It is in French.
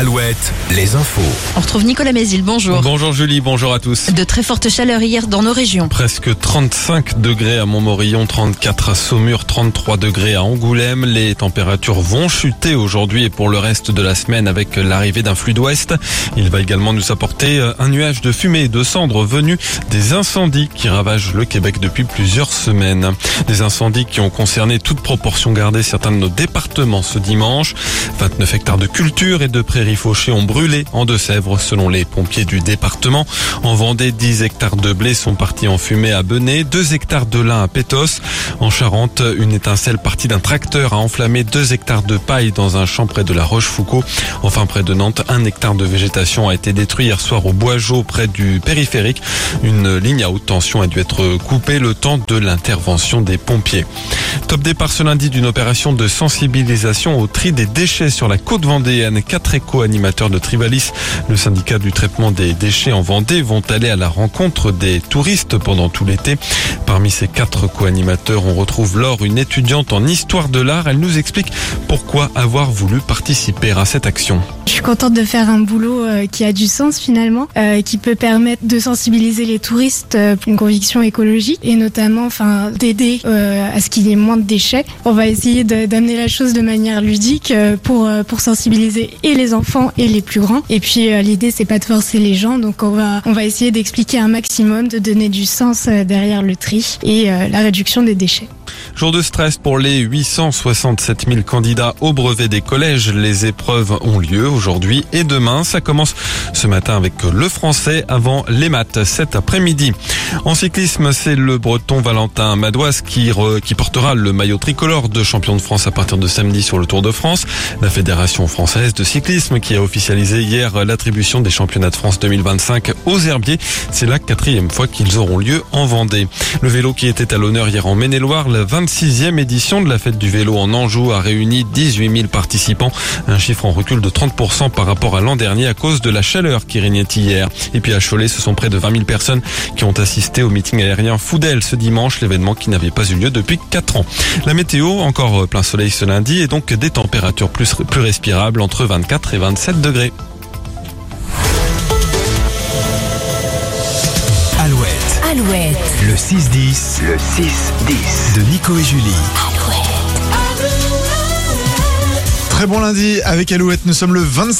Alouette, les infos. On retrouve Nicolas Mézil, bonjour. Bonjour Julie, bonjour à tous. De très fortes chaleurs hier dans nos régions. Presque 35 degrés à Montmorillon, 34 à Saumur, 33 degrés à Angoulême. Les températures vont chuter aujourd'hui et pour le reste de la semaine avec l'arrivée d'un flux d'ouest. Il va également nous apporter euh, un nuage de fumée et de cendres venus des incendies qui ravagent le Québec depuis plusieurs semaines. Des incendies qui ont concerné toute proportion gardée certains de nos départements ce dimanche. 29 hectares de culture et de prairies fauchées ont brûlé en Deux-Sèvres selon les pompiers du département. En Vendée, 10 hectares de blé sont partis en fumée à Benet, 2 hectares de lin à Pétos. En Charente, une étincelle partie d'un tracteur a enflammé 2 hectares de paille dans un champ près de la Rochefoucauld. Enfin, près de Nantes, un hectare de végétation a été détruit hier soir au Boisgeau près du périphérique. Une ligne à haute tension a dû être coupée le temps de l'intervention des pompiers. Top départ ce lundi d'une opération de sensibilisation au tri des déchets sur la côte vendéenne. Quatre éco-animateurs de Trivalis, le syndicat du traitement des déchets en Vendée, vont aller à la rencontre des touristes pendant tout l'été. Parmi ces quatre co-animateurs, on retrouve Laure, une étudiante en histoire de l'art. Elle nous explique pourquoi avoir voulu participer à cette action. Je suis contente de faire un boulot euh, qui a du sens finalement, euh, qui peut permettre de sensibiliser les touristes euh, pour une conviction écologique et notamment enfin d'aider à ce qu'il y ait moins de déchets. On va essayer d'amener la chose de manière ludique pour pour sensibiliser et les enfants et les plus grands. Et puis l'idée c'est pas de forcer les gens, donc on va on va essayer d'expliquer un maximum, de donner du sens derrière le tri et la réduction des déchets. Jour de stress pour les 867 000 candidats au brevet des collèges. Les épreuves ont lieu aujourd'hui et demain. Ça commence ce matin avec le français avant les maths cet après-midi. En cyclisme, c'est le breton Valentin Madouas qui, qui portera le maillot tricolore de champion de France à partir de samedi sur le Tour de France. La Fédération française de cyclisme qui a officialisé hier l'attribution des championnats de France 2025 aux herbiers. C'est la quatrième fois qu'ils auront lieu en Vendée. Le vélo qui était à l'honneur hier en Maine-et-Loire, la 26e édition de la fête du vélo en Anjou a réuni 18 000 participants, un chiffre en recul de 30% par rapport à l'an dernier à cause de la chaleur qui régnait hier. Et puis à Cholet, ce sont près de 20 000 personnes qui ont assisté au meeting aérien Foudel ce dimanche, l'événement qui n'avait pas eu lieu depuis 4 ans. La météo, encore plein soleil ce lundi et donc des températures plus, plus respirables entre 24 et 27 degrés. Alouette, Alouette. le 6-10, le 6-10 de Nico et Julie. Très bon lundi avec Alouette, nous sommes le 26